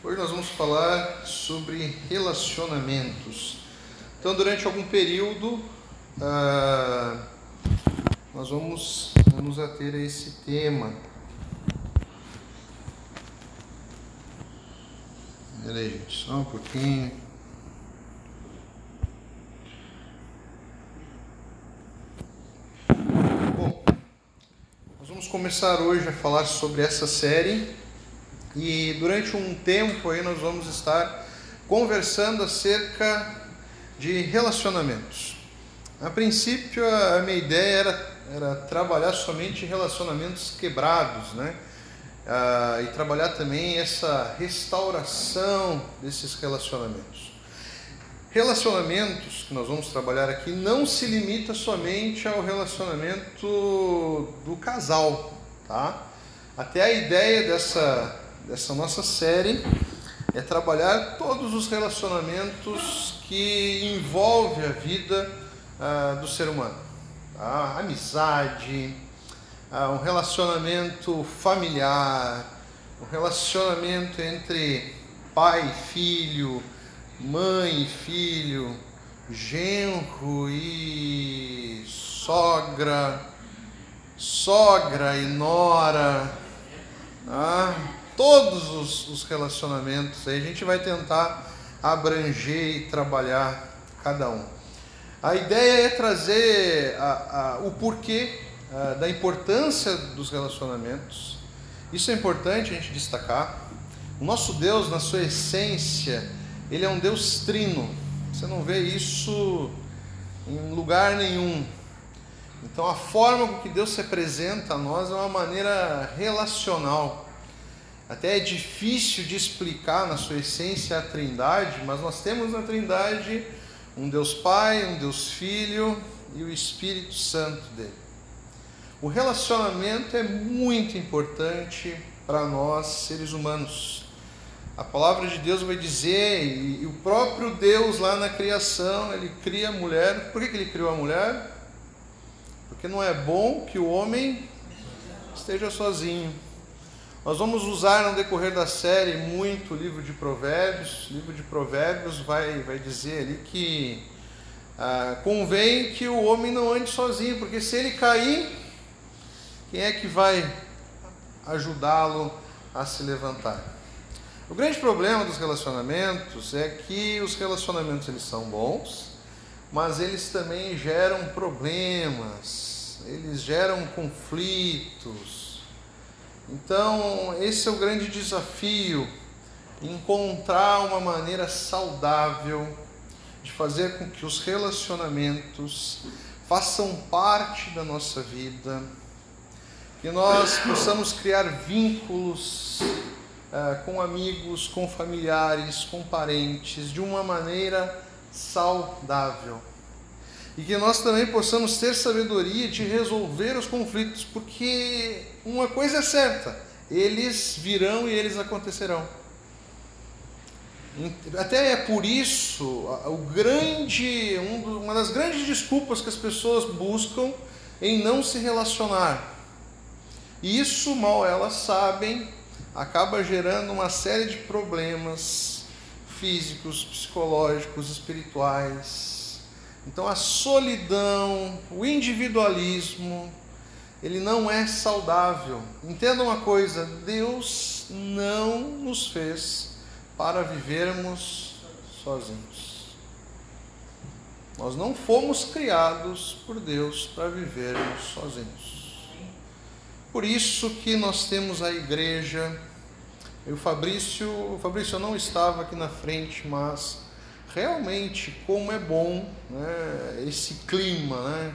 Hoje nós vamos falar sobre relacionamentos. Então, durante algum período, ah, nós vamos nos ater a esse tema. Espera aí, gente, só um pouquinho. Bom, nós vamos começar hoje a falar sobre essa série e durante um tempo aí nós vamos estar conversando acerca de relacionamentos. A princípio a minha ideia era, era trabalhar somente relacionamentos quebrados, né? Ah, e trabalhar também essa restauração desses relacionamentos. Relacionamentos que nós vamos trabalhar aqui não se limita somente ao relacionamento do casal, tá? Até a ideia dessa, dessa nossa série é trabalhar todos os relacionamentos que envolvem a vida ah, do ser humano. Tá? Amizade, ah, um relacionamento familiar, um relacionamento entre pai e filho, mãe e filho, genro e sogra, sogra e nora, ah, todos os, os relacionamentos. Aí a gente vai tentar abranger e trabalhar cada um. A ideia é trazer a, a, o porquê a, da importância dos relacionamentos. Isso é importante a gente destacar. O nosso Deus, na sua essência, ele é um Deus trino. Você não vê isso em lugar nenhum. Então, a forma com que Deus se apresenta a nós é uma maneira relacional. Até é difícil de explicar na sua essência a Trindade, mas nós temos na Trindade um Deus Pai, um Deus Filho e o Espírito Santo dele. O relacionamento é muito importante para nós, seres humanos. A palavra de Deus vai dizer, e o próprio Deus lá na criação, ele cria a mulher. Por que ele criou a mulher? Porque não é bom que o homem esteja sozinho. Nós vamos usar no decorrer da série muito o livro de Provérbios. O livro de Provérbios vai, vai dizer ali que ah, convém que o homem não ande sozinho, porque se ele cair, quem é que vai ajudá-lo a se levantar? O grande problema dos relacionamentos é que os relacionamentos eles são bons, mas eles também geram problemas, eles geram conflitos. Então, esse é o grande desafio, encontrar uma maneira saudável de fazer com que os relacionamentos façam parte da nossa vida, que nós possamos criar vínculos uh, com amigos, com familiares, com parentes, de uma maneira saudável. E que nós também possamos ter sabedoria de resolver os conflitos, porque uma coisa é certa, eles virão e eles acontecerão. Até é por isso o grande, uma das grandes desculpas que as pessoas buscam em não se relacionar. Isso mal elas sabem, acaba gerando uma série de problemas físicos, psicológicos, espirituais. Então a solidão, o individualismo, ele não é saudável. Entenda uma coisa, Deus não nos fez para vivermos sozinhos. Nós não fomos criados por Deus para vivermos sozinhos. Por isso que nós temos a igreja. E o Fabrício, o Fabrício não estava aqui na frente, mas realmente como é bom né, esse clima né,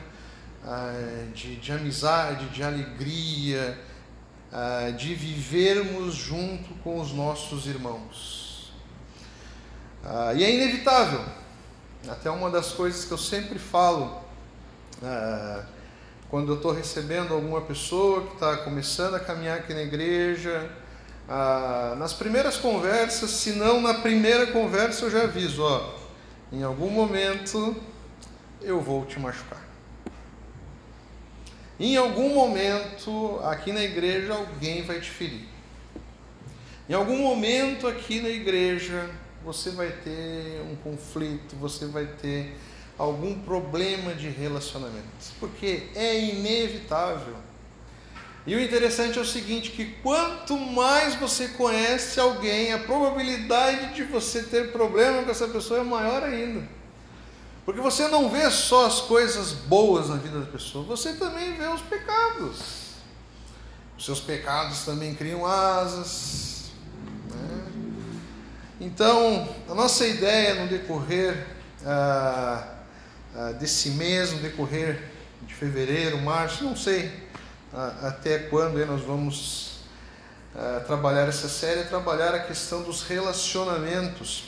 ah, de, de amizade, de alegria, ah, de vivermos junto com os nossos irmãos. Ah, e é inevitável, até uma das coisas que eu sempre falo quando eu estou recebendo alguma pessoa que está começando a caminhar aqui na igreja, ah, nas primeiras conversas, se não na primeira conversa, eu já aviso: ó, em algum momento eu vou te machucar. Em algum momento, aqui na igreja, alguém vai te ferir. Em algum momento aqui na igreja, você vai ter um conflito, você vai ter algum problema de relacionamento, porque é inevitável. E o interessante é o seguinte, que quanto mais você conhece alguém, a probabilidade de você ter problema com essa pessoa é maior ainda. Porque você não vê só as coisas boas na vida da pessoa, você também vê os pecados. Os seus pecados também criam asas. Né? Então, a nossa ideia no decorrer ah, ah, desse mês, no decorrer de fevereiro, março, não sei até quando nós vamos trabalhar essa série, trabalhar a questão dos relacionamentos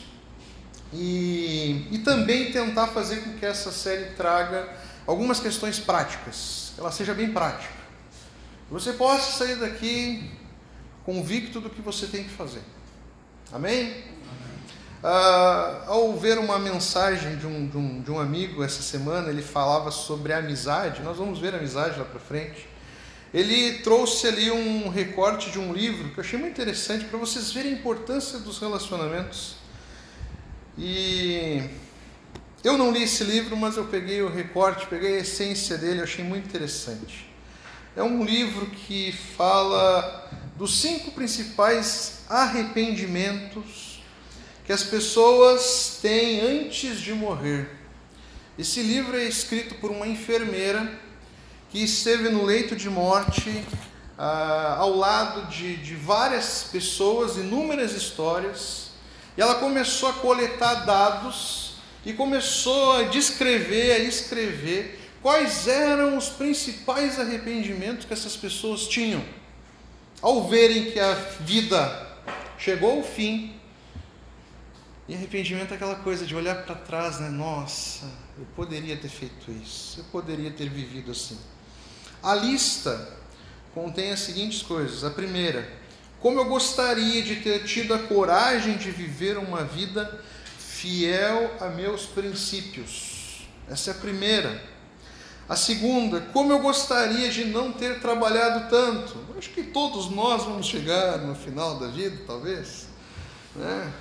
e, e também tentar fazer com que essa série traga algumas questões práticas, que ela seja bem prática. Você possa sair daqui convicto do que você tem que fazer. Amém? Ah, ao ver uma mensagem de um, de, um, de um amigo essa semana, ele falava sobre amizade. Nós vamos ver amizade lá para frente ele trouxe ali um recorte de um livro que eu achei muito interessante para vocês verem a importância dos relacionamentos. E eu não li esse livro, mas eu peguei o recorte, peguei a essência dele, eu achei muito interessante. É um livro que fala dos cinco principais arrependimentos que as pessoas têm antes de morrer. Esse livro é escrito por uma enfermeira que esteve no leito de morte, ah, ao lado de, de várias pessoas, inúmeras histórias, e ela começou a coletar dados e começou a descrever, a escrever quais eram os principais arrependimentos que essas pessoas tinham. Ao verem que a vida chegou ao fim, e arrependimento é aquela coisa de olhar para trás, né? Nossa, eu poderia ter feito isso, eu poderia ter vivido assim. A lista contém as seguintes coisas. A primeira, como eu gostaria de ter tido a coragem de viver uma vida fiel a meus princípios. Essa é a primeira. A segunda, como eu gostaria de não ter trabalhado tanto. Acho que todos nós vamos chegar no final da vida, talvez. Né?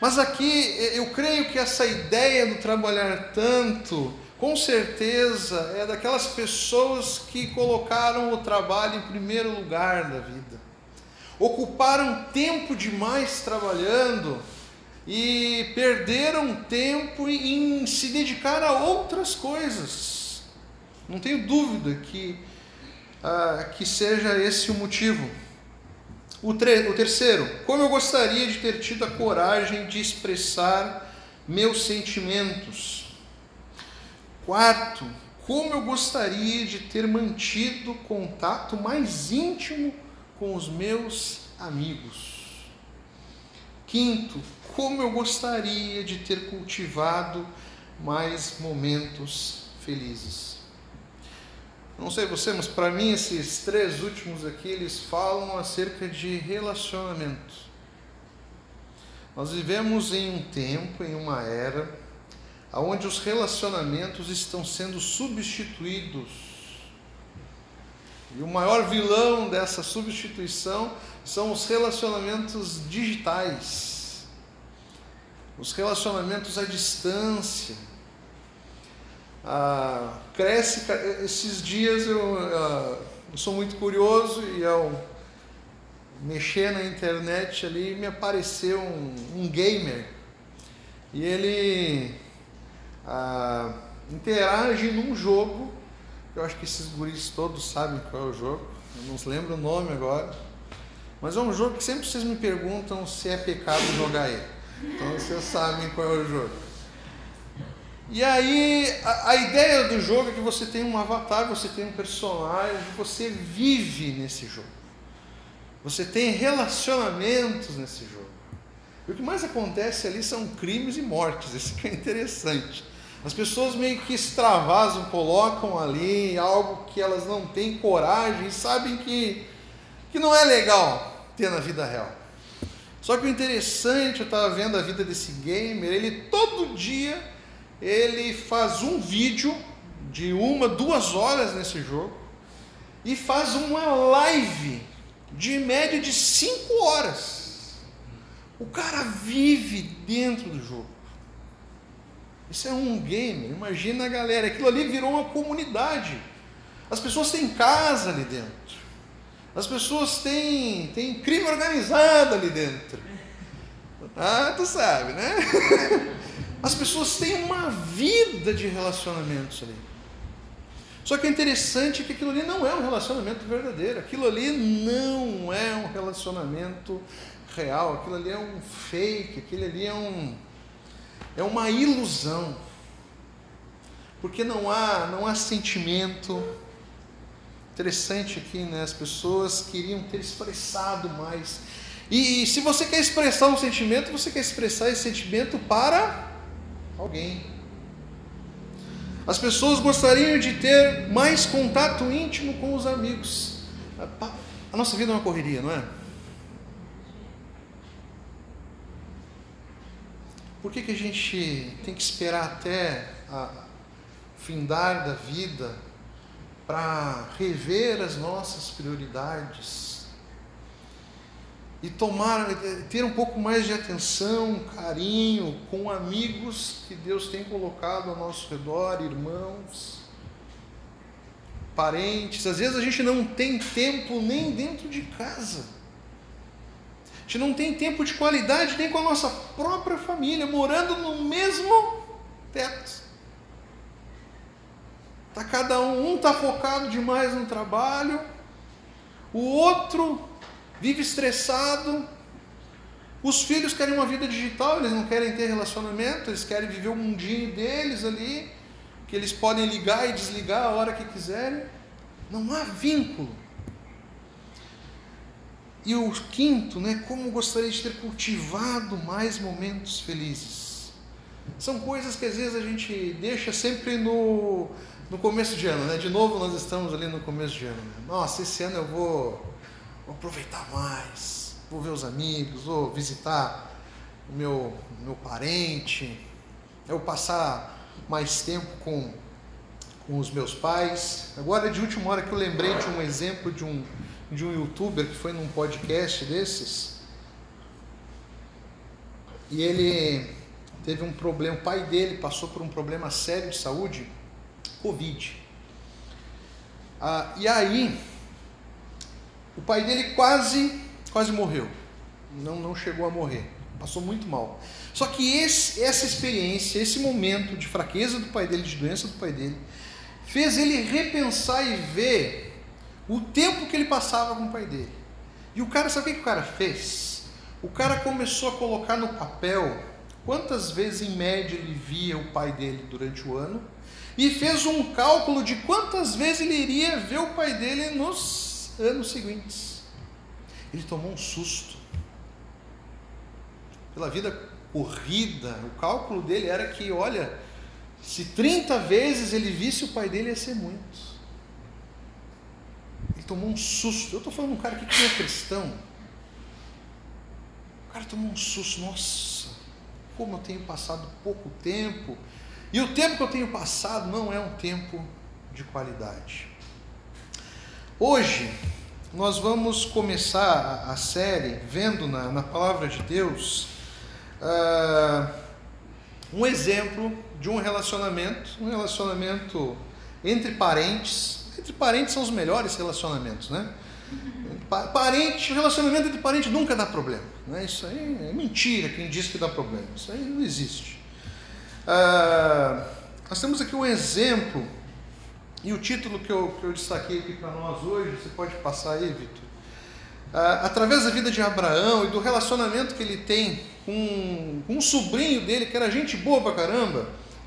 Mas aqui eu creio que essa ideia do trabalhar tanto com certeza é daquelas pessoas que colocaram o trabalho em primeiro lugar da vida. Ocuparam tempo demais trabalhando e perderam tempo em se dedicar a outras coisas. Não tenho dúvida que, ah, que seja esse o motivo. O, o terceiro, como eu gostaria de ter tido a coragem de expressar meus sentimentos Quarto, como eu gostaria de ter mantido contato mais íntimo com os meus amigos. Quinto, como eu gostaria de ter cultivado mais momentos felizes. Não sei você, mas para mim esses três últimos aqui, eles falam acerca de relacionamento. Nós vivemos em um tempo, em uma era, onde os relacionamentos estão sendo substituídos. E o maior vilão dessa substituição são os relacionamentos digitais, os relacionamentos à distância. Ah, cresce, esses dias eu, ah, eu sou muito curioso e ao mexer na internet ali me apareceu um, um gamer e ele ah, interage num jogo. Eu acho que esses guris todos sabem qual é o jogo. Eu não lembro o nome agora. Mas é um jogo que sempre vocês me perguntam se é pecado jogar ele. Então vocês sabem qual é o jogo. E aí, a, a, ideia do jogo é que você tem um avatar, você tem um personagem, você vive nesse jogo. Você tem relacionamentos nesse jogo. E o que mais acontece ali são crimes e mortes, isso que é interessante. As pessoas meio que extravasam, colocam ali algo que elas não têm coragem e sabem que, que não é legal ter na vida real. Só que o interessante, eu estava vendo a vida desse gamer, ele todo dia ele faz um vídeo de uma, duas horas nesse jogo e faz uma live de média de cinco horas. O cara vive dentro do jogo. Isso é um game. Imagina a galera. Aquilo ali virou uma comunidade. As pessoas têm casa ali dentro. As pessoas têm, têm crime organizado ali dentro. Ah, tu sabe, né? As pessoas têm uma vida de relacionamentos ali. Só que é interessante que aquilo ali não é um relacionamento verdadeiro, aquilo ali não é um relacionamento real, aquilo ali é um fake, aquilo ali é um é uma ilusão. Porque não há não há sentimento. Interessante aqui, né? As pessoas queriam ter expressado mais. E, e se você quer expressar um sentimento, você quer expressar esse sentimento para alguém. As pessoas gostariam de ter mais contato íntimo com os amigos. A nossa vida é uma correria, não é? Por que, que a gente tem que esperar até a findar da vida para rever as nossas prioridades? e tomar, ter um pouco mais de atenção, carinho com amigos que Deus tem colocado ao nosso redor, irmãos, parentes. Às vezes a gente não tem tempo nem dentro de casa. A gente não tem tempo de qualidade nem com a nossa própria família, morando no mesmo teto. Tá cada um, um tá focado demais no trabalho, o outro vive estressado. Os filhos querem uma vida digital, eles não querem ter relacionamento, eles querem viver o mundinho deles ali, que eles podem ligar e desligar a hora que quiserem. Não há vínculo. E o quinto, né, como gostaria de ter cultivado mais momentos felizes. São coisas que às vezes a gente deixa sempre no, no começo de ano, né? De novo nós estamos ali no começo de ano. Né? Nossa, esse ano eu vou vou aproveitar mais, vou ver os amigos, vou visitar o meu, meu parente, eu passar mais tempo com, com os meus pais. Agora, de última hora que eu lembrei de um exemplo de um, de um youtuber que foi num podcast desses, e ele teve um problema, o pai dele passou por um problema sério de saúde, Covid. Ah, e aí, o pai dele quase, quase morreu. Não, não chegou a morrer. Passou muito mal. Só que esse, essa experiência, esse momento de fraqueza do pai dele, de doença do pai dele, fez ele repensar e ver o tempo que ele passava com o pai dele. E o cara, sabe o que o cara fez? O cara começou a colocar no papel quantas vezes em média ele via o pai dele durante o ano e fez um cálculo de quantas vezes ele iria ver o pai dele nos anos seguintes. Ele tomou um susto. Pela vida corrida, o cálculo dele era que, olha, se 30 vezes ele visse o pai dele, ia ser muito. Tomou um susto. Eu estou falando de um cara que é cristão. O cara tomou um susto. Nossa, como eu tenho passado pouco tempo. E o tempo que eu tenho passado não é um tempo de qualidade. Hoje, nós vamos começar a série vendo na, na palavra de Deus uh, um exemplo de um relacionamento, um relacionamento entre parentes. Entre parentes são os melhores relacionamentos, né? Parente, relacionamento entre parentes nunca dá problema. Né? Isso aí é mentira quem diz que dá problema. Isso aí não existe. Uh, nós temos aqui um exemplo e o título que eu, que eu destaquei aqui para nós hoje, você pode passar aí, Vitor? Ah, através da vida de Abraão e do relacionamento que ele tem com, com um sobrinho dele, que era gente boa pra caramba,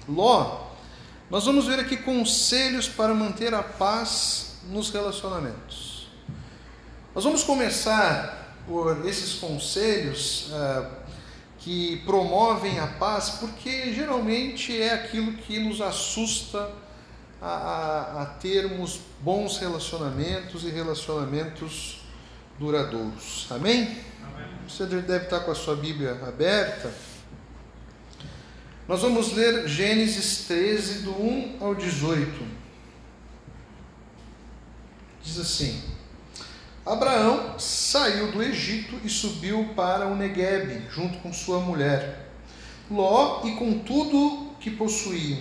Ló, nós vamos ver aqui conselhos para manter a paz nos relacionamentos. Nós vamos começar por esses conselhos ah, que promovem a paz, porque geralmente é aquilo que nos assusta a, a, a termos bons relacionamentos e relacionamentos duradouros. Amém? Amém? Você deve estar com a sua Bíblia aberta. Nós vamos ler Gênesis 13, do 1 ao 18. Diz assim: Abraão saiu do Egito e subiu para o Negueb, junto com sua mulher, Ló e com tudo que possuía.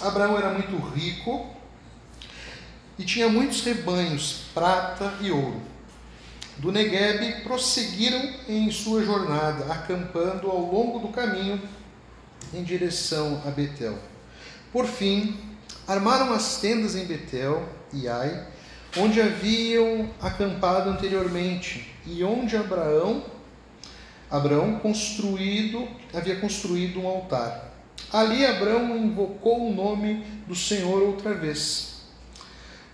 Abraão era muito rico e tinha muitos rebanhos, prata e ouro. Do Negueb prosseguiram em sua jornada, acampando ao longo do caminho em direção a Betel. Por fim, armaram as tendas em Betel e Ai, onde haviam acampado anteriormente e onde Abraão Abraão construído havia construído um altar. Ali Abraão invocou o nome do Senhor outra vez.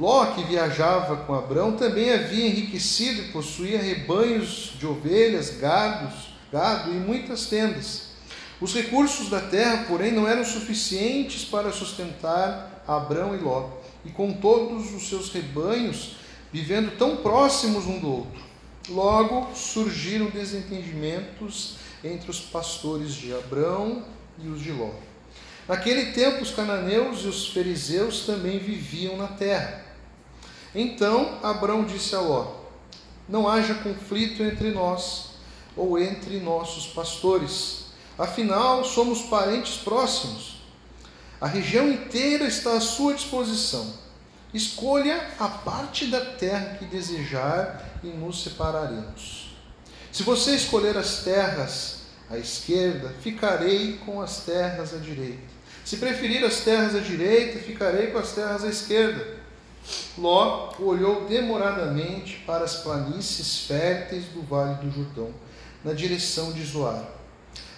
Ló, que viajava com Abraão, também havia enriquecido e possuía rebanhos de ovelhas, gados, gado e muitas tendas. Os recursos da terra, porém, não eram suficientes para sustentar Abraão e Ló, e com todos os seus rebanhos vivendo tão próximos um do outro. Logo surgiram desentendimentos entre os pastores de Abraão e os de Ló. Naquele tempo, os cananeus e os fariseus também viviam na terra. Então Abraão disse a Ló: Não haja conflito entre nós ou entre nossos pastores Afinal, somos parentes próximos. A região inteira está à sua disposição. Escolha a parte da terra que desejar e nos separaremos. Se você escolher as terras à esquerda, ficarei com as terras à direita. Se preferir as terras à direita, ficarei com as terras à esquerda. Ló olhou demoradamente para as planícies férteis do vale do Jordão, na direção de Zoar.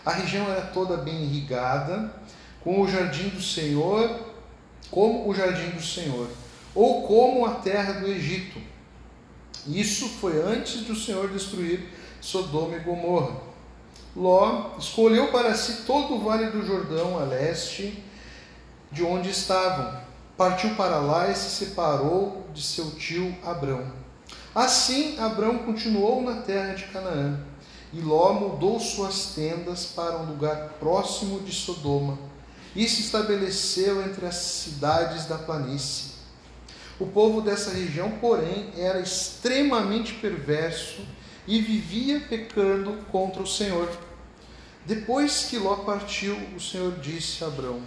A região era toda bem irrigada, com o jardim do Senhor, como o jardim do Senhor, ou como a terra do Egito. Isso foi antes do Senhor destruir Sodoma e Gomorra. Ló escolheu para si todo o vale do Jordão a leste de onde estavam. Partiu para lá e se separou de seu tio Abrão. Assim, Abrão continuou na terra de Canaã e Ló mudou suas tendas para um lugar próximo de Sodoma e se estabeleceu entre as cidades da planície. O povo dessa região, porém, era extremamente perverso e vivia pecando contra o Senhor. Depois que Ló partiu, o Senhor disse a Abrão: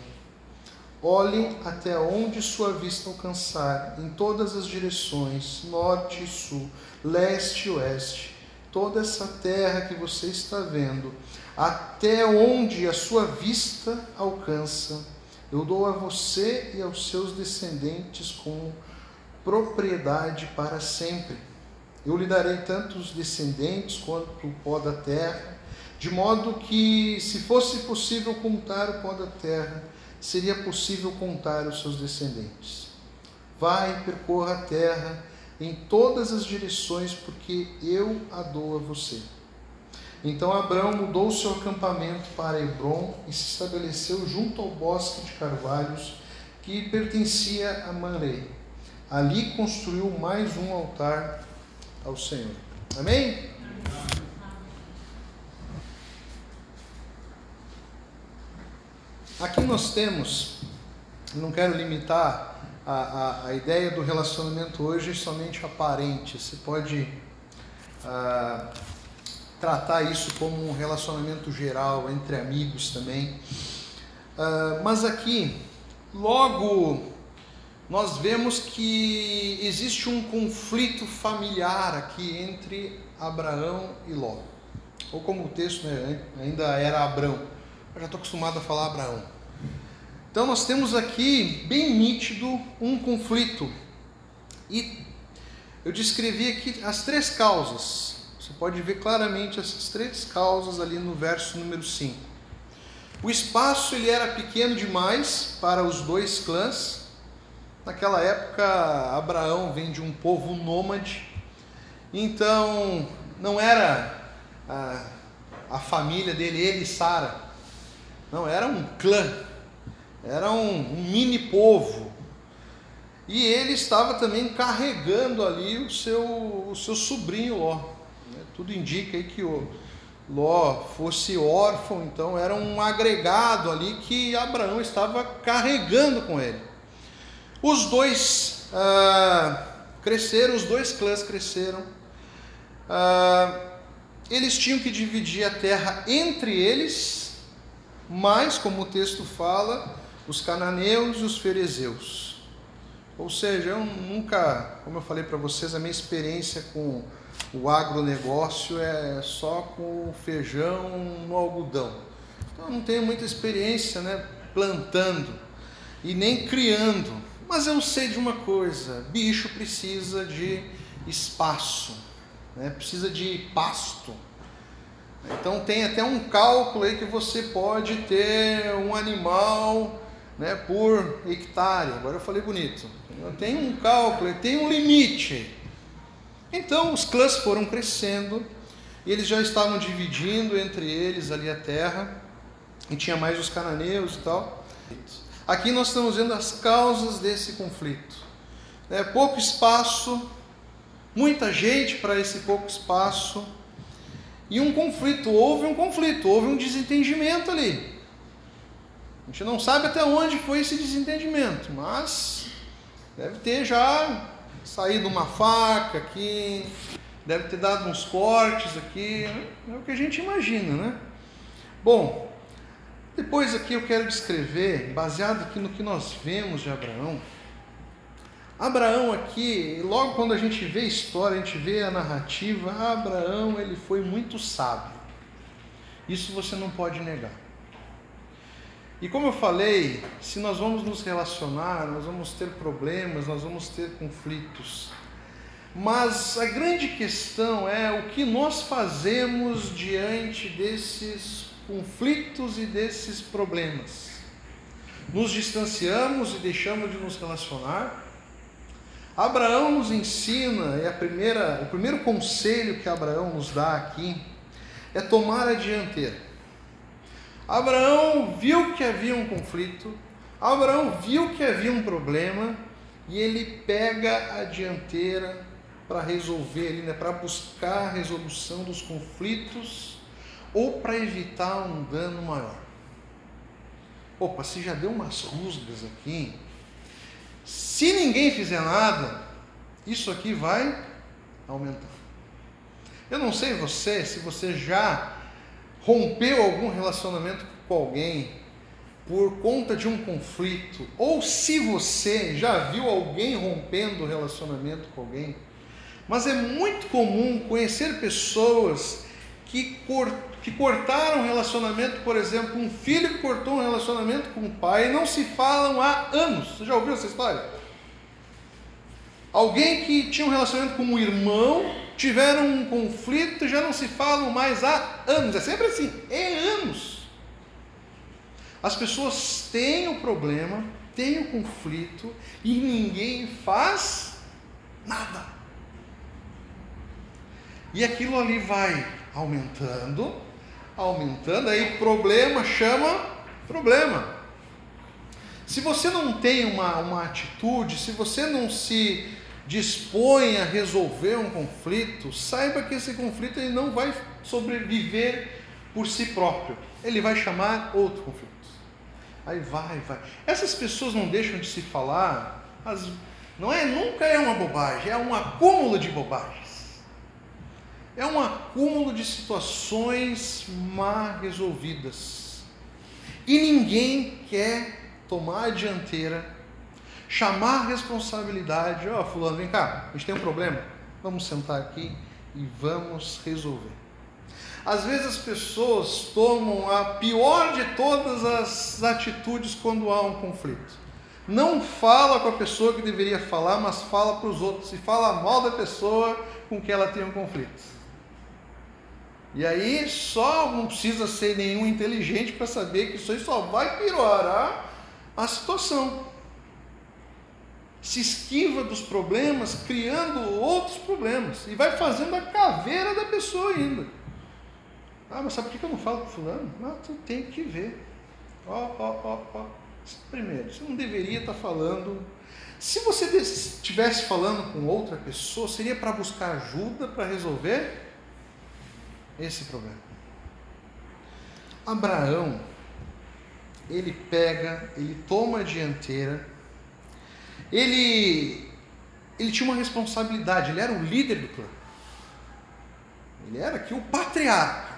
Olhem até onde sua vista alcançar, em todas as direções, norte e sul, leste e oeste toda essa terra que você está vendo, até onde a sua vista alcança, eu dou a você e aos seus descendentes como propriedade para sempre. Eu lhe darei tanto os descendentes quanto o pó da terra, de modo que, se fosse possível contar o pó da terra, seria possível contar os seus descendentes. Vai, percorra a terra em todas as direções, porque eu a dou a você. Então Abraão mudou seu acampamento para Hebron e se estabeleceu junto ao bosque de carvalhos que pertencia a Manrei. Ali construiu mais um altar ao Senhor. Amém? Aqui nós temos, não quero limitar a, a, a ideia do relacionamento hoje é somente aparente. Você pode ah, tratar isso como um relacionamento geral entre amigos também. Ah, mas aqui, logo, nós vemos que existe um conflito familiar aqui entre Abraão e Ló. Ou como o texto né, ainda era Abraão. Eu já estou acostumado a falar Abraão. Então nós temos aqui bem nítido um conflito. E eu descrevi aqui as três causas. Você pode ver claramente essas três causas ali no verso número 5. O espaço ele era pequeno demais para os dois clãs. Naquela época, Abraão vem de um povo nômade. Então, não era a, a família dele, ele e Sara. Não, era um clã era um, um mini povo. E ele estava também carregando ali o seu, o seu sobrinho Ló. Né? Tudo indica aí que o Ló fosse órfão, então era um agregado ali que Abraão estava carregando com ele. Os dois ah, cresceram, os dois clãs cresceram, ah, eles tinham que dividir a terra entre eles, mas, como o texto fala, os cananeus e os ferezeus. Ou seja, eu nunca, como eu falei para vocês, a minha experiência com o agronegócio é só com feijão no algodão. Então eu não tenho muita experiência né, plantando e nem criando. Mas eu sei de uma coisa: bicho precisa de espaço, né? precisa de pasto. Então tem até um cálculo aí que você pode ter um animal né, por hectare. Agora eu falei bonito. Tem um cálculo, tem um limite. Então os clãs foram crescendo e eles já estavam dividindo entre eles ali a terra. E tinha mais os cananeus e tal. Aqui nós estamos vendo as causas desse conflito. É, pouco espaço, muita gente para esse pouco espaço e um conflito. Houve um conflito, houve um desentendimento ali. A gente não sabe até onde foi esse desentendimento, mas deve ter já saído uma faca aqui, deve ter dado uns cortes aqui, é o que a gente imagina, né? Bom, depois aqui eu quero descrever, baseado aqui no que nós vemos de Abraão. Abraão aqui, logo quando a gente vê a história, a gente vê a narrativa, Abraão ele foi muito sábio. Isso você não pode negar. E como eu falei, se nós vamos nos relacionar, nós vamos ter problemas, nós vamos ter conflitos. Mas a grande questão é o que nós fazemos diante desses conflitos e desses problemas. Nos distanciamos e deixamos de nos relacionar. Abraão nos ensina, e a primeira, o primeiro conselho que Abraão nos dá aqui é tomar a dianteira. Abraão viu que havia um conflito, Abraão viu que havia um problema e ele pega a dianteira para resolver, né, para buscar a resolução dos conflitos ou para evitar um dano maior. Opa, se já deu umas rusgas aqui, se ninguém fizer nada, isso aqui vai aumentar. Eu não sei você, se você já rompeu algum relacionamento com alguém por conta de um conflito, ou se você já viu alguém rompendo relacionamento com alguém, mas é muito comum conhecer pessoas que cortaram que cortaram relacionamento, por exemplo, um filho que cortou um relacionamento com o pai e não se falam há anos. Você já ouviu essa história? Alguém que tinha um relacionamento com um irmão, tiveram um conflito já não se falam mais há anos. É sempre assim, é anos. As pessoas têm o problema, têm o conflito e ninguém faz nada. E aquilo ali vai aumentando, aumentando, aí problema chama problema. Se você não tem uma, uma atitude, se você não se dispõe a resolver um conflito, saiba que esse conflito ele não vai sobreviver por si próprio, ele vai chamar outro conflito. Aí vai, vai. Essas pessoas não deixam de se falar, não é, nunca é uma bobagem, é um acúmulo de bobagens é um acúmulo de situações mal resolvidas. E ninguém quer tomar a dianteira, chamar a responsabilidade. Ó, oh, fulano, vem cá, a gente tem um problema. Vamos sentar aqui e vamos resolver. Às vezes as pessoas tomam a pior de todas as atitudes quando há um conflito. Não fala com a pessoa que deveria falar, mas fala para os outros e fala mal da pessoa com que ela tem um conflito. E aí só não precisa ser nenhum inteligente para saber que isso aí só vai piorar a situação. Se esquiva dos problemas, criando outros problemas. E vai fazendo a caveira da pessoa ainda. Ah, mas sabe por que eu não falo com fulano? Ah, tu tem que ver. Ó, ó, ó, ó. Primeiro, você não deveria estar falando. Se você estivesse falando com outra pessoa, seria para buscar ajuda para resolver esse problema. Abraão, ele pega, ele toma a dianteira, ele, ele tinha uma responsabilidade, ele era o líder do clã. ele era aqui o patriarca.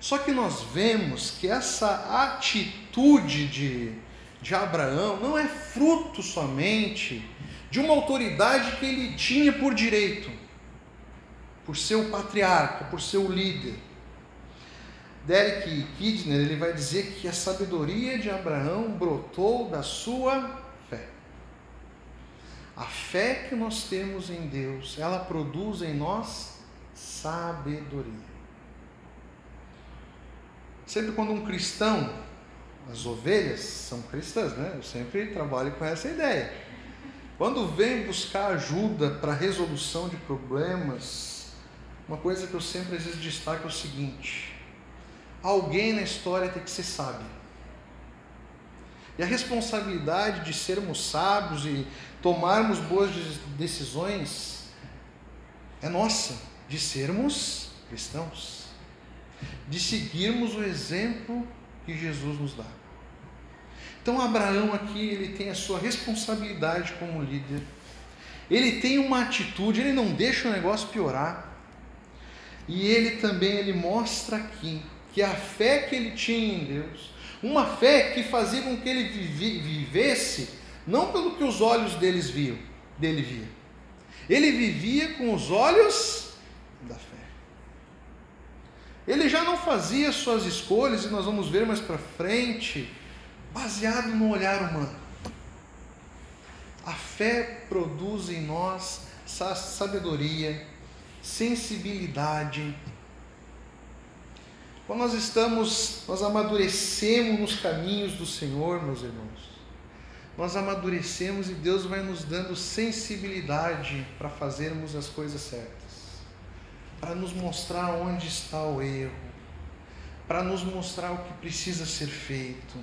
Só que nós vemos que essa atitude de, de Abraão não é fruto somente de uma autoridade que ele tinha por direito, por ser o patriarca, por ser o líder. Derek Kidner ele vai dizer que a sabedoria de Abraão brotou da sua. A fé que nós temos em Deus, ela produz em nós sabedoria. Sempre quando um cristão, as ovelhas são cristãs, né? Eu sempre trabalho com essa ideia. Quando vem buscar ajuda para resolução de problemas, uma coisa que eu sempre às vezes destaco é o seguinte: alguém na história tem que ser sábio. E a responsabilidade de sermos sábios e tomarmos boas decisões é nossa, de sermos cristãos, de seguirmos o exemplo que Jesus nos dá. Então Abraão aqui ele tem a sua responsabilidade como líder. Ele tem uma atitude, ele não deixa o negócio piorar. E ele também ele mostra aqui que a fé que ele tinha em Deus, uma fé que fazia com que ele vivesse não pelo que os olhos deles viam, dele via. Ele vivia com os olhos da fé. Ele já não fazia suas escolhas, e nós vamos ver mais para frente, baseado no olhar humano. A fé produz em nós sabedoria, sensibilidade. Quando nós estamos, nós amadurecemos nos caminhos do Senhor, meus irmãos. Nós amadurecemos e Deus vai nos dando sensibilidade para fazermos as coisas certas, para nos mostrar onde está o erro, para nos mostrar o que precisa ser feito.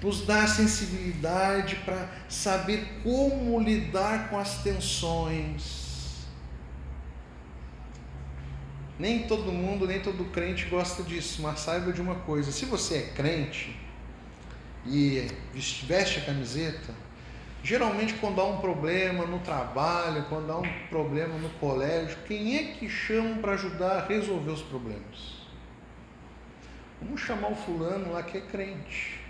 Nos dá sensibilidade para saber como lidar com as tensões. Nem todo mundo, nem todo crente gosta disso, mas saiba de uma coisa: se você é crente e veste a camiseta, geralmente quando há um problema no trabalho, quando há um problema no colégio, quem é que chama para ajudar a resolver os problemas? Vamos chamar o fulano lá que é crente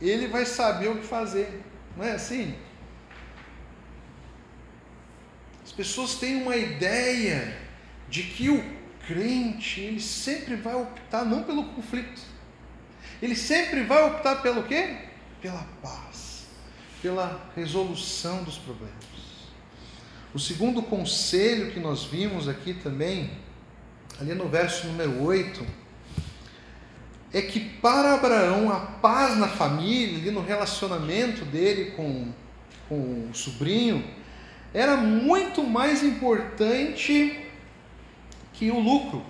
ele vai saber o que fazer. Não é assim? As pessoas têm uma ideia de que o crente, ele sempre vai optar não pelo conflito. Ele sempre vai optar pelo quê? Pela paz, pela resolução dos problemas. O segundo conselho que nós vimos aqui também, ali no verso número 8, é que para Abraão a paz na família, ali no relacionamento dele com, com o sobrinho, era muito mais importante que o lucro.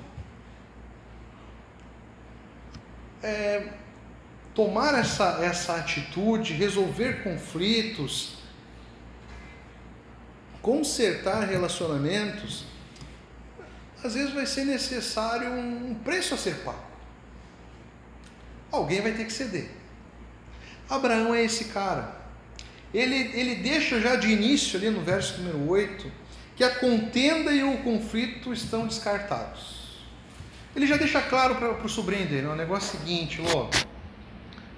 É, tomar essa, essa atitude, resolver conflitos, consertar relacionamentos, às vezes vai ser necessário um preço a ser pago. Alguém vai ter que ceder. Abraão é esse cara. Ele, ele deixa já de início, ali no verso número 8, que a contenda e o conflito estão descartados. Ele já deixa claro para o sobrinho dele: o negócio é o seguinte, Ló.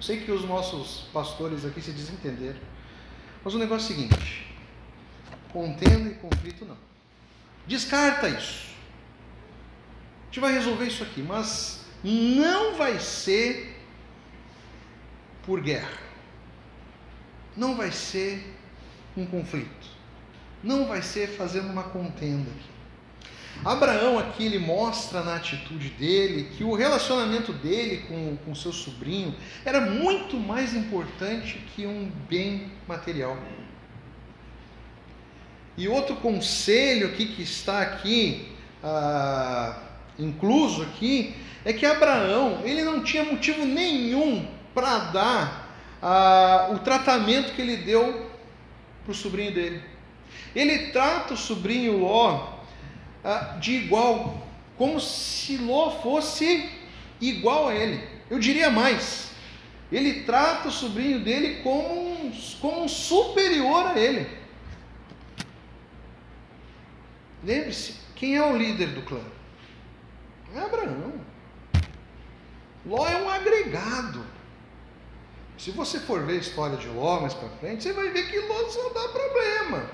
Sei que os nossos pastores aqui se desentenderam, mas o negócio é o seguinte: contenda e conflito não. Descarta isso. A gente vai resolver isso aqui, mas não vai ser por guerra. Não vai ser um conflito. Não vai ser fazendo uma contenda aqui. Abraão aqui ele mostra na atitude dele que o relacionamento dele com, com seu sobrinho era muito mais importante que um bem material. E outro conselho aqui que está aqui ah, incluso aqui é que Abraão ele não tinha motivo nenhum para dar ah, o tratamento que ele deu para o sobrinho dele. Ele trata o sobrinho Ló ah, de igual, como se Ló fosse igual a ele. Eu diria mais, ele trata o sobrinho dele como um, como superior a ele. Lembre-se Quem é o líder do clã? É Abraão. Ló é um agregado. Se você for ver a história de Ló mais para frente, você vai ver que Ló só dá problema.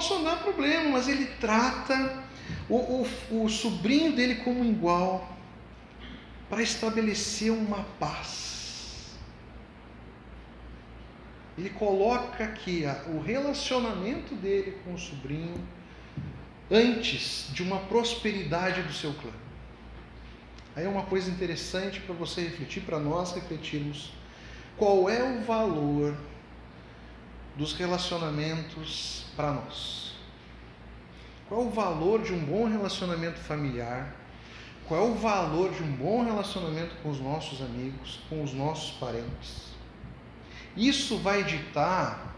Só dá problema, mas ele trata o, o, o sobrinho dele como igual para estabelecer uma paz. Ele coloca aqui o relacionamento dele com o sobrinho antes de uma prosperidade do seu clã. Aí é uma coisa interessante para você refletir, para nós refletirmos. Qual é o valor dos relacionamentos para nós? Qual é o valor de um bom relacionamento familiar? Qual é o valor de um bom relacionamento com os nossos amigos, com os nossos parentes? Isso vai ditar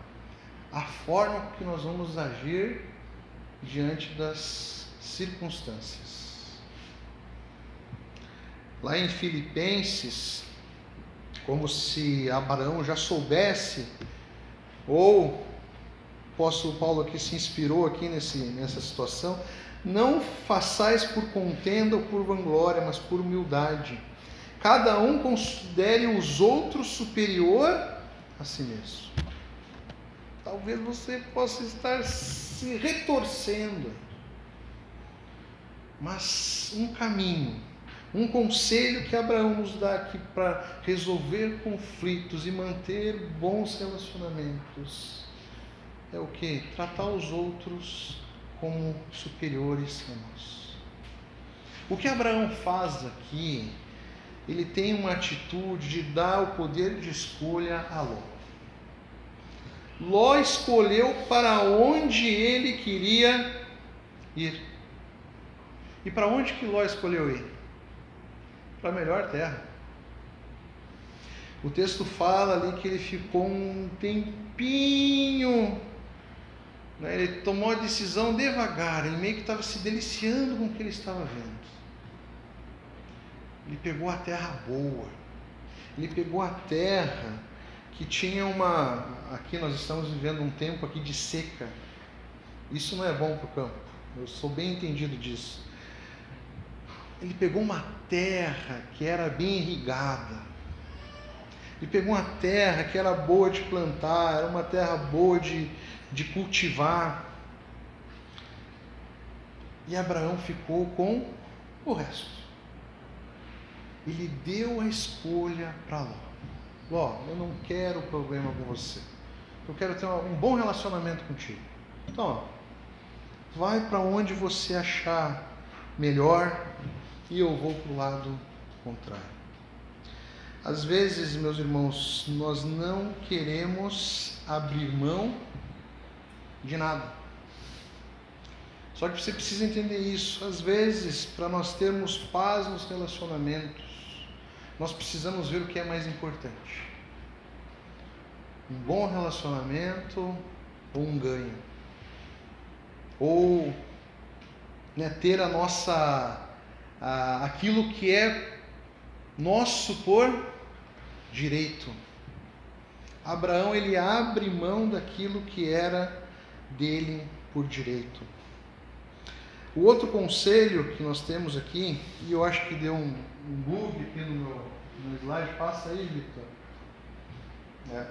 a forma que nós vamos agir diante das circunstâncias. Lá em Filipenses, como se Abraão já soubesse, ou o apóstolo Paulo aqui se inspirou aqui nesse, nessa situação, não façais por contenda ou por vanglória, mas por humildade. Cada um considere os outros superior a si mesmo. Talvez você possa estar se retorcendo, mas um caminho um conselho que Abraão nos dá aqui para resolver conflitos e manter bons relacionamentos é o que? Tratar os outros como superiores a nós. O que Abraão faz aqui, ele tem uma atitude de dar o poder de escolha a Ló. Ló escolheu para onde ele queria ir. E para onde que Ló escolheu ir? Para a melhor terra. O texto fala ali que ele ficou um tempinho, né? ele tomou a decisão devagar, ele meio que estava se deliciando com o que ele estava vendo. Ele pegou a terra boa, ele pegou a terra que tinha uma. Aqui nós estamos vivendo um tempo aqui de seca. Isso não é bom para o campo. Eu sou bem entendido disso ele pegou uma terra que era bem irrigada. Ele pegou uma terra que era boa de plantar, era uma terra boa de, de cultivar. E Abraão ficou com o resto. Ele deu a escolha para Ló. Ló, eu não quero problema com você. Eu quero ter um bom relacionamento contigo. Então, ó, vai para onde você achar melhor, e eu vou para o lado contrário. Às vezes, meus irmãos, nós não queremos abrir mão de nada. Só que você precisa entender isso. Às vezes, para nós termos paz nos relacionamentos, nós precisamos ver o que é mais importante: um bom relacionamento ou um ganho, ou né, ter a nossa ah, aquilo que é nosso por direito. Abraão ele abre mão daquilo que era dele por direito. O outro conselho que nós temos aqui, e eu acho que deu um, um bug aqui no meu, no slide, passa aí, Victor. É.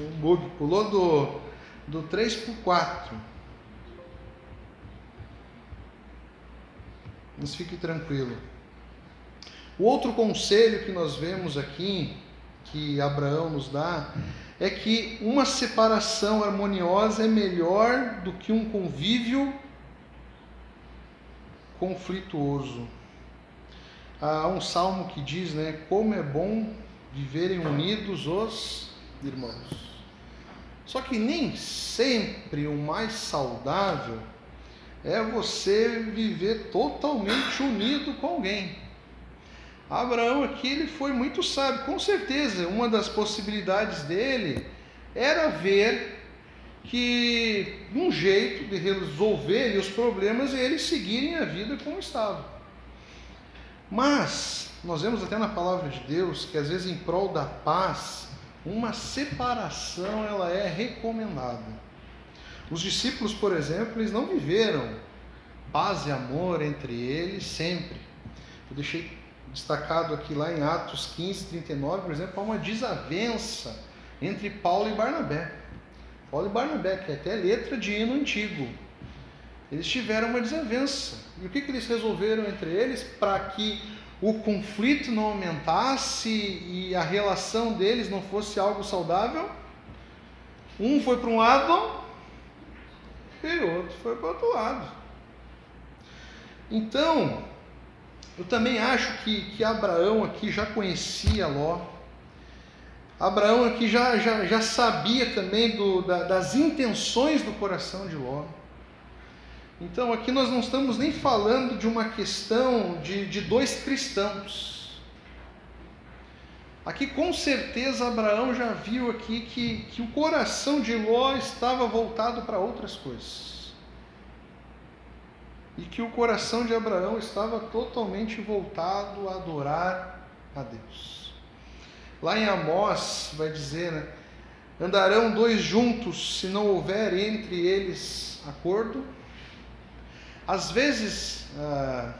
Um bug, pulou do, do 3 para o 4. Mas fique tranquilo. O outro conselho que nós vemos aqui, que Abraão nos dá, é que uma separação harmoniosa é melhor do que um convívio conflituoso. Há um salmo que diz, né, como é bom viverem unidos os irmãos. Só que nem sempre o mais saudável é você viver totalmente unido com alguém. Abraão aqui ele foi muito sábio, com certeza. Uma das possibilidades dele era ver que um jeito de resolver os problemas é eles seguirem a vida como estava. Mas nós vemos até na palavra de Deus que às vezes em prol da paz, uma separação ela é recomendada. Os discípulos, por exemplo, eles não viveram paz e amor entre eles sempre. Eu deixei destacado aqui lá em Atos 15, 39, por exemplo, há uma desavença entre Paulo e Barnabé. Paulo e Barnabé, que é até letra de hino antigo. Eles tiveram uma desavença. E o que, que eles resolveram entre eles para que o conflito não aumentasse e a relação deles não fosse algo saudável? Um foi para um lado e outro foi para o outro lado. Então, eu também acho que, que Abraão aqui já conhecia Ló. Abraão aqui já, já, já sabia também do, da, das intenções do coração de Ló. Então aqui nós não estamos nem falando de uma questão de, de dois cristãos. Aqui com certeza Abraão já viu aqui que, que o coração de Ló estava voltado para outras coisas e que o coração de Abraão estava totalmente voltado a adorar a Deus. Lá em Amós vai dizer, né, andarão dois juntos se não houver entre eles acordo. Às vezes, ah,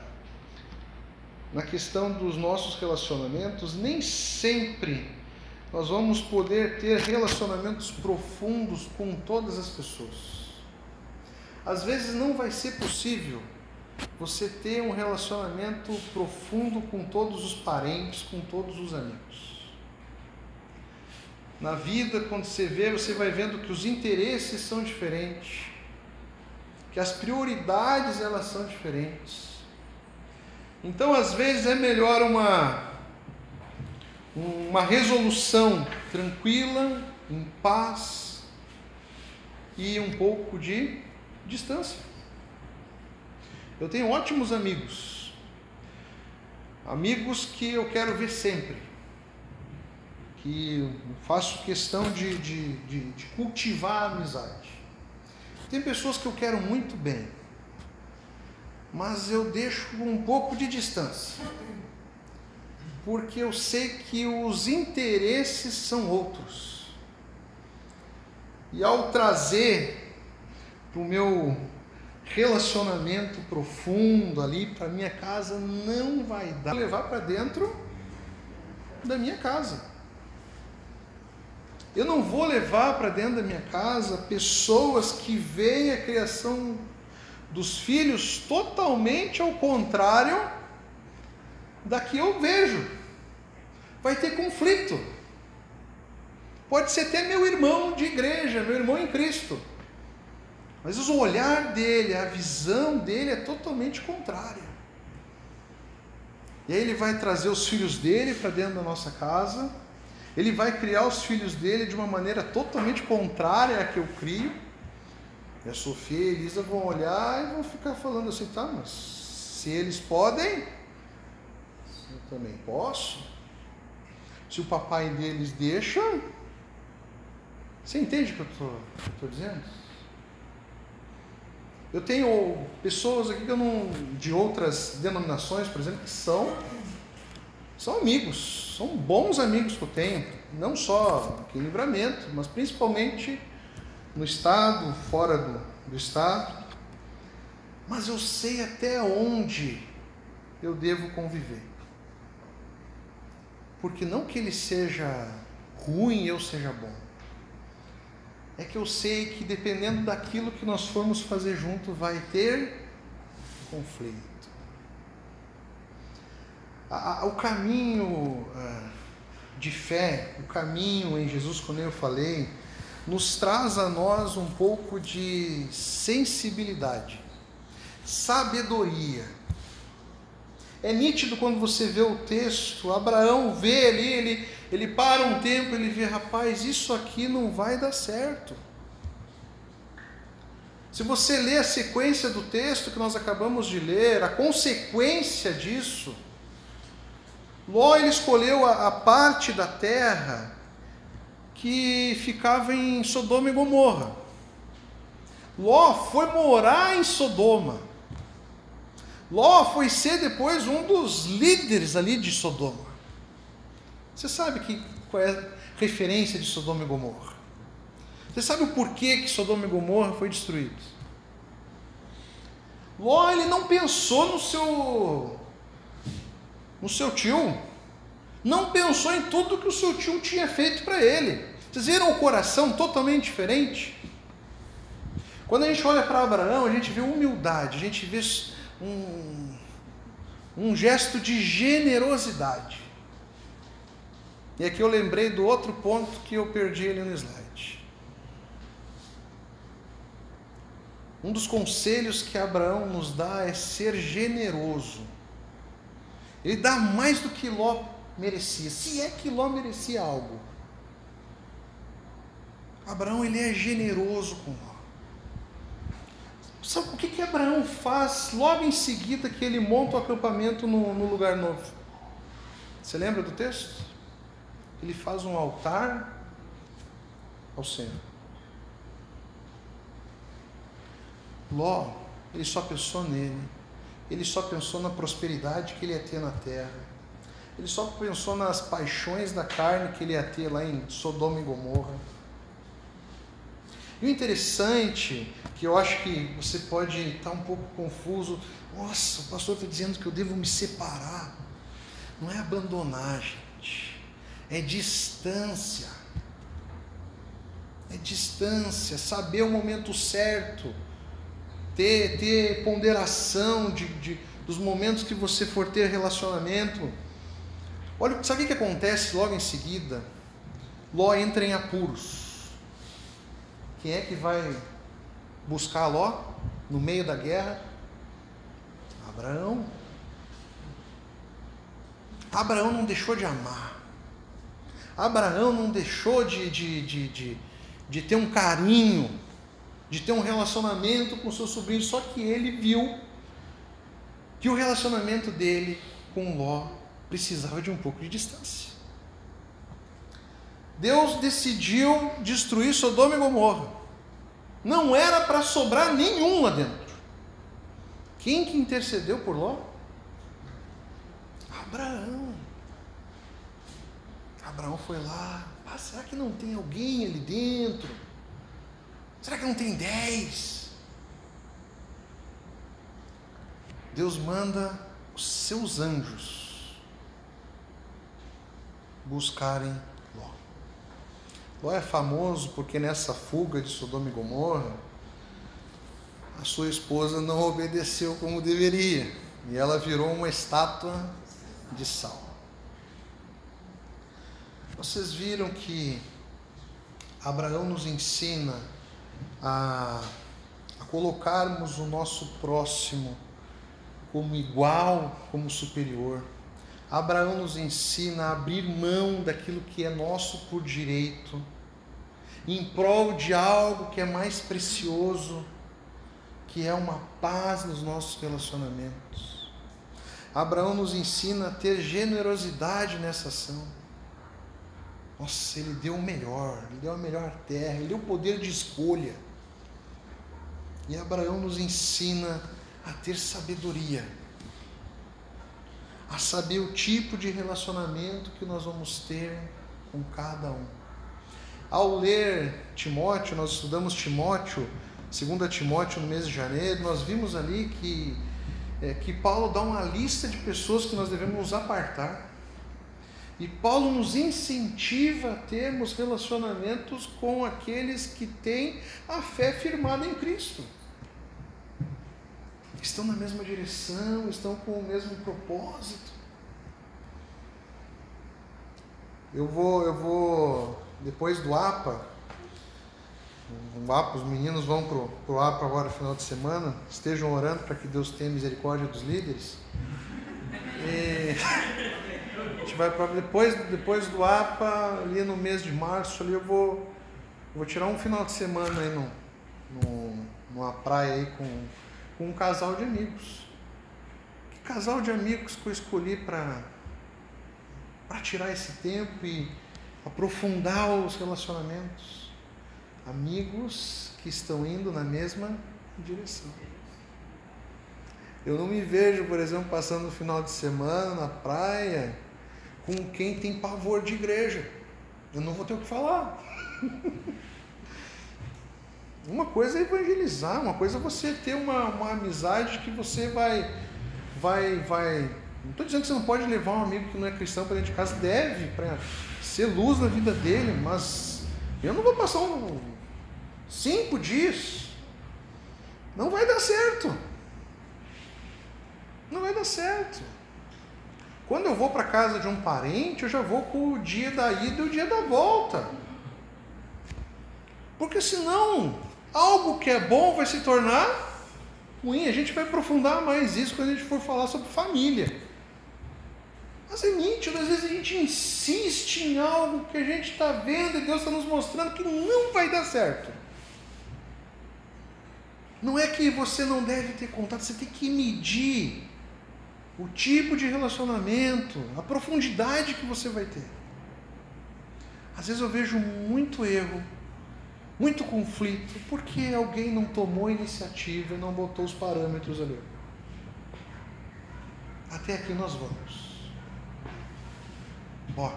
na questão dos nossos relacionamentos, nem sempre nós vamos poder ter relacionamentos profundos com todas as pessoas. Às vezes não vai ser possível você ter um relacionamento profundo com todos os parentes, com todos os amigos. Na vida, quando você vê, você vai vendo que os interesses são diferentes, que as prioridades elas são diferentes. Então, às vezes é melhor uma uma resolução tranquila, em paz e um pouco de distância. Eu tenho ótimos amigos, amigos que eu quero ver sempre, que faço questão de, de, de, de cultivar a amizade. Tem pessoas que eu quero muito bem, mas eu deixo um pouco de distância, porque eu sei que os interesses são outros. E ao trazer para o meu relacionamento profundo ali, para minha casa, não vai dar. Vou levar para dentro da minha casa. Eu não vou levar para dentro da minha casa pessoas que veem a criação dos filhos totalmente ao contrário da que eu vejo. Vai ter conflito. Pode ser até meu irmão de igreja, meu irmão em Cristo. Mas o olhar dele, a visão dele é totalmente contrária. E aí ele vai trazer os filhos dele para dentro da nossa casa, ele vai criar os filhos dele de uma maneira totalmente contrária à que eu crio. E a Sofia e a Elisa vão olhar e vão ficar falando assim, tá, mas se eles podem, eu também posso. Se o papai deles deixa, você entende o que eu estou dizendo? Eu tenho pessoas aqui não, de outras denominações, por exemplo, que são, são amigos, são bons amigos que eu tenho, não só aqui em livramento, mas principalmente no estado, fora do, do estado. Mas eu sei até onde eu devo conviver. Porque não que ele seja ruim eu seja bom é que eu sei que dependendo daquilo que nós formos fazer junto, vai ter conflito. o caminho ah, de fé, o caminho em Jesus, como eu falei, nos traz a nós um pouco de sensibilidade, sabedoria. É nítido quando você vê o texto, Abraão vê ali, ele ele para um tempo, ele vê, rapaz, isso aqui não vai dar certo. Se você ler a sequência do texto que nós acabamos de ler, a consequência disso, Ló ele escolheu a, a parte da terra que ficava em Sodoma e Gomorra. Ló foi morar em Sodoma. Ló foi ser depois um dos líderes ali de Sodoma. Você sabe que, qual é a referência de Sodoma e Gomorra? Você sabe o porquê que Sodoma e Gomorra foi destruído? Ló ele não pensou no seu no seu tio. Não pensou em tudo que o seu tio tinha feito para ele. Vocês viram o coração totalmente diferente? Quando a gente olha para Abraão, a gente vê humildade, a gente vê um, um gesto de generosidade. E aqui eu lembrei do outro ponto que eu perdi ali no slide. Um dos conselhos que Abraão nos dá é ser generoso. Ele dá mais do que Ló merecia, se é que Ló merecia algo. Abraão ele é generoso com Ló. Sabe o que, que Abraão faz logo em seguida que ele monta o acampamento no, no lugar novo? Você lembra do texto? Ele faz um altar ao Senhor. Ló, ele só pensou nele. Ele só pensou na prosperidade que ele ia ter na terra. Ele só pensou nas paixões da carne que ele ia ter lá em Sodoma e Gomorra. E o interessante, que eu acho que você pode estar um pouco confuso, nossa, o pastor está dizendo que eu devo me separar. Não é abandonar, gente. É distância. É distância, saber o momento certo, ter, ter ponderação de, de, dos momentos que você for ter relacionamento. Olha, sabe o que acontece logo em seguida? Ló entra em apuros. Quem é que vai buscar Ló no meio da guerra? Abraão. Abraão não deixou de amar. Abraão não deixou de, de, de, de, de ter um carinho, de ter um relacionamento com seu sobrinho, só que ele viu que o relacionamento dele com Ló precisava de um pouco de distância. Deus decidiu destruir Sodoma e Gomorra. Não era para sobrar nenhum lá dentro. Quem que intercedeu por Ló? Abraão. Abraão foi lá. Ah, será que não tem alguém ali dentro? Será que não tem dez? Deus manda os seus anjos buscarem Ló é famoso porque nessa fuga de Sodoma e Gomorra, a sua esposa não obedeceu como deveria e ela virou uma estátua de sal. Vocês viram que Abraão nos ensina a, a colocarmos o nosso próximo como igual, como superior. Abraão nos ensina a abrir mão daquilo que é nosso por direito, em prol de algo que é mais precioso, que é uma paz nos nossos relacionamentos. Abraão nos ensina a ter generosidade nessa ação. Nossa, ele deu o melhor, ele deu a melhor terra, ele deu o poder de escolha. E Abraão nos ensina a ter sabedoria a saber o tipo de relacionamento que nós vamos ter com cada um. Ao ler Timóteo, nós estudamos Timóteo, 2 Timóteo no mês de janeiro, nós vimos ali que, é, que Paulo dá uma lista de pessoas que nós devemos nos apartar. E Paulo nos incentiva a termos relacionamentos com aqueles que têm a fé firmada em Cristo estão na mesma direção, estão com o mesmo propósito. Eu vou, eu vou depois do APA, o APA, os meninos vão pro, pro APA agora final de semana, estejam orando para que Deus tenha misericórdia dos líderes. E a gente vai para depois, depois do APA, ali no mês de março, ali eu vou, vou tirar um final de semana aí no, no, numa praia aí com com um casal de amigos. Que casal de amigos que eu escolhi para tirar esse tempo e aprofundar os relacionamentos? Amigos que estão indo na mesma direção. Eu não me vejo, por exemplo, passando o final de semana na praia com quem tem pavor de igreja. Eu não vou ter o que falar. Uma coisa é evangelizar, uma coisa é você ter uma, uma amizade que você vai, vai, vai. Não estou dizendo que você não pode levar um amigo que não é cristão para dentro de casa, deve, para ser luz na vida dele, mas eu não vou passar um, cinco dias. Não vai dar certo. Não vai dar certo. Quando eu vou para casa de um parente, eu já vou com o dia da ida e o dia da volta. Porque senão algo que é bom vai se tornar ruim. A gente vai aprofundar mais isso quando a gente for falar sobre família. Mas é nítido, às vezes a gente insiste em algo que a gente está vendo e Deus está nos mostrando que não vai dar certo. Não é que você não deve ter contato, você tem que medir o tipo de relacionamento, a profundidade que você vai ter. Às vezes eu vejo muito erro muito conflito, porque alguém não tomou iniciativa e não botou os parâmetros ali. Até aqui nós vamos. Ó,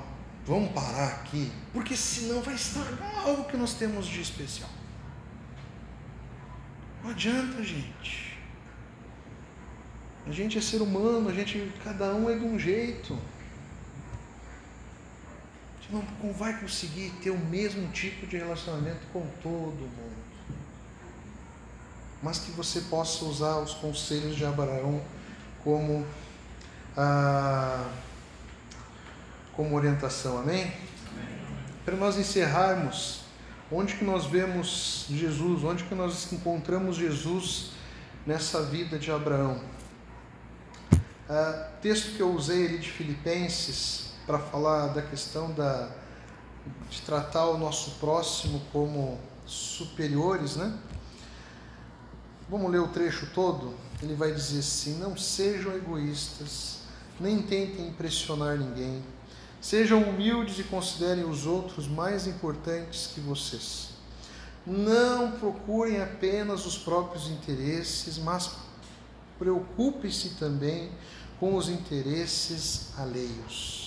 vamos parar aqui, porque senão vai estragar algo que nós temos de especial. Não adianta, gente. A gente é ser humano, a gente, cada um é de um jeito não vai conseguir ter o mesmo tipo de relacionamento com todo mundo. Mas que você possa usar os conselhos de Abraão como, ah, como orientação, amém? amém? Para nós encerrarmos, onde que nós vemos Jesus, onde que nós encontramos Jesus nessa vida de Abraão? Ah, texto que eu usei ali de Filipenses, para falar da questão da, de tratar o nosso próximo como superiores, né? Vamos ler o trecho todo? Ele vai dizer assim: Não sejam egoístas, nem tentem impressionar ninguém. Sejam humildes e considerem os outros mais importantes que vocês. Não procurem apenas os próprios interesses, mas preocupem-se também com os interesses alheios.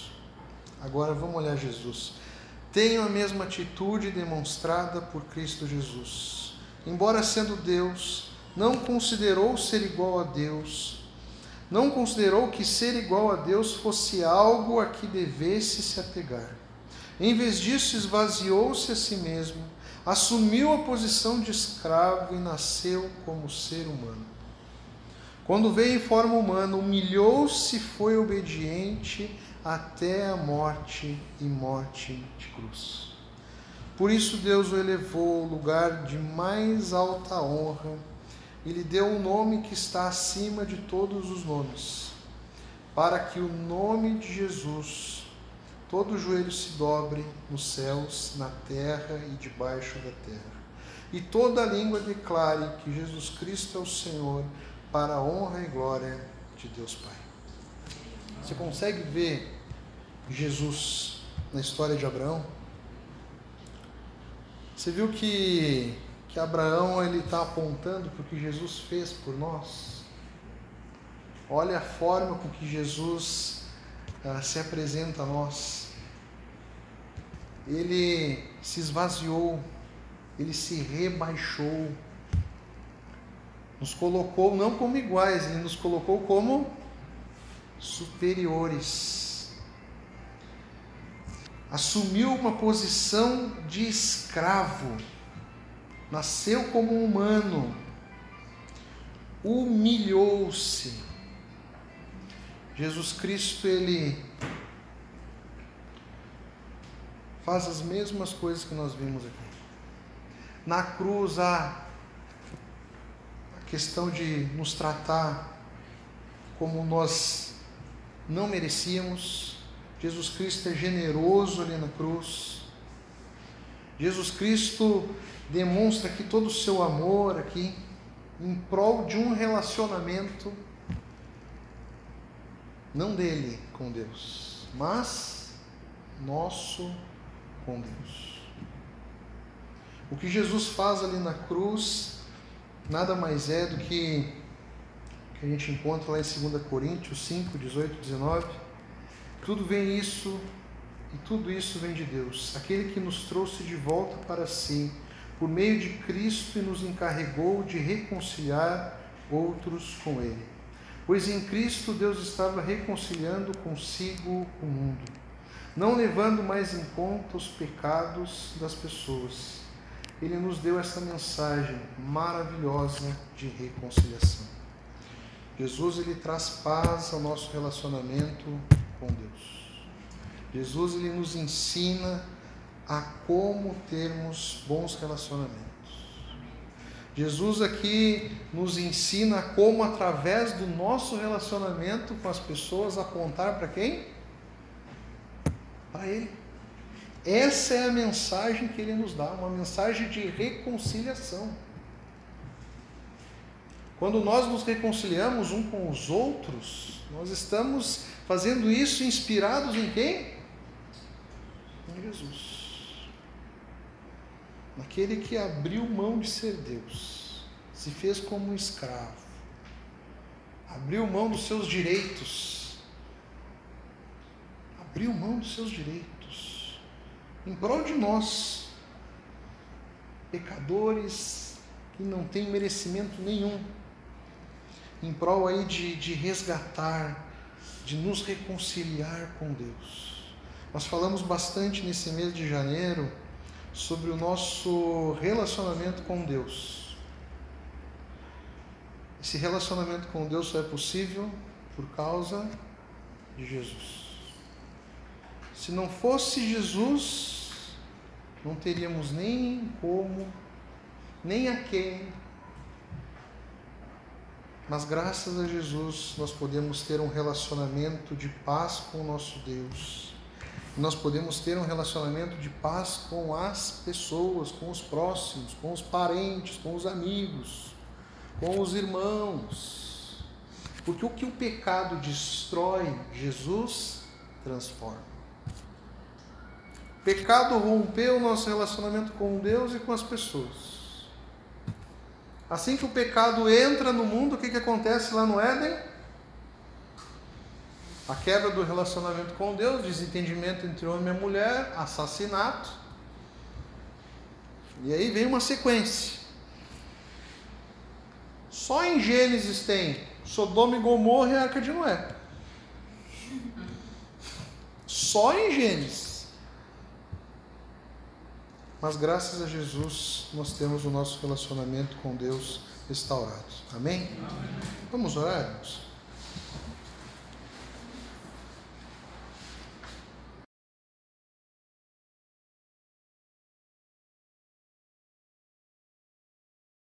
Agora vamos olhar Jesus. Tenham a mesma atitude demonstrada por Cristo Jesus. Embora sendo Deus, não considerou ser igual a Deus, não considerou que ser igual a Deus fosse algo a que devesse se apegar. Em vez disso, esvaziou-se a si mesmo, assumiu a posição de escravo e nasceu como ser humano. Quando veio em forma humana, humilhou-se e foi obediente até a morte e morte de cruz. Por isso Deus o elevou ao lugar de mais alta honra e lhe deu um nome que está acima de todos os nomes, para que o nome de Jesus todo joelho se dobre nos céus, na terra e debaixo da terra. E toda língua declare que Jesus Cristo é o Senhor, para a honra e glória de Deus Pai. Você consegue ver Jesus na história de Abraão? Você viu que, que Abraão ele está apontando para o que Jesus fez por nós? Olha a forma com que Jesus ah, se apresenta a nós. Ele se esvaziou, ele se rebaixou, nos colocou não como iguais, ele nos colocou como superiores assumiu uma posição de escravo, nasceu como humano, humilhou-se. Jesus Cristo, ele faz as mesmas coisas que nós vimos aqui. Na cruz a questão de nos tratar como nós não merecíamos, Jesus Cristo é generoso ali na cruz. Jesus Cristo demonstra aqui todo o seu amor aqui em prol de um relacionamento não dele com Deus, mas nosso com Deus. O que Jesus faz ali na cruz nada mais é do que que a gente encontra lá em 2 Coríntios 5, 18, 19 tudo vem isso e tudo isso vem de Deus, aquele que nos trouxe de volta para si por meio de Cristo e nos encarregou de reconciliar outros com Ele. Pois em Cristo Deus estava reconciliando consigo o mundo, não levando mais em conta os pecados das pessoas. Ele nos deu essa mensagem maravilhosa de reconciliação. Jesus ele traz paz ao nosso relacionamento com Deus. Jesus ele nos ensina a como termos bons relacionamentos. Jesus aqui nos ensina como, através do nosso relacionamento com as pessoas, apontar para quem? Para Ele. Essa é a mensagem que Ele nos dá, uma mensagem de reconciliação. Quando nós nos reconciliamos um com os outros, nós estamos fazendo isso inspirados em quem? Em Jesus naquele que abriu mão de ser Deus, se fez como um escravo, abriu mão dos seus direitos, abriu mão dos seus direitos, em prol de nós, pecadores que não têm merecimento nenhum, em prol aí de, de resgatar, de nos reconciliar com Deus. Nós falamos bastante nesse mês de janeiro sobre o nosso relacionamento com Deus. Esse relacionamento com Deus só é possível por causa de Jesus. Se não fosse Jesus, não teríamos nem como, nem a quem. Mas graças a Jesus nós podemos ter um relacionamento de paz com o nosso Deus nós podemos ter um relacionamento de paz com as pessoas, com os próximos, com os parentes, com os amigos, com os irmãos. Porque o que o pecado destrói, Jesus transforma. O pecado rompeu o nosso relacionamento com Deus e com as pessoas. Assim que o pecado entra no mundo, o que, que acontece lá no Éden? a quebra do relacionamento com Deus, desentendimento entre homem e mulher, assassinato. E aí vem uma sequência. Só em Gênesis tem Sodoma e Gomorra e Arca de Noé. Só em Gênesis. Mas graças a Jesus nós temos o nosso relacionamento com Deus restaurado. Amém? Amém. Vamos orar, irmãos?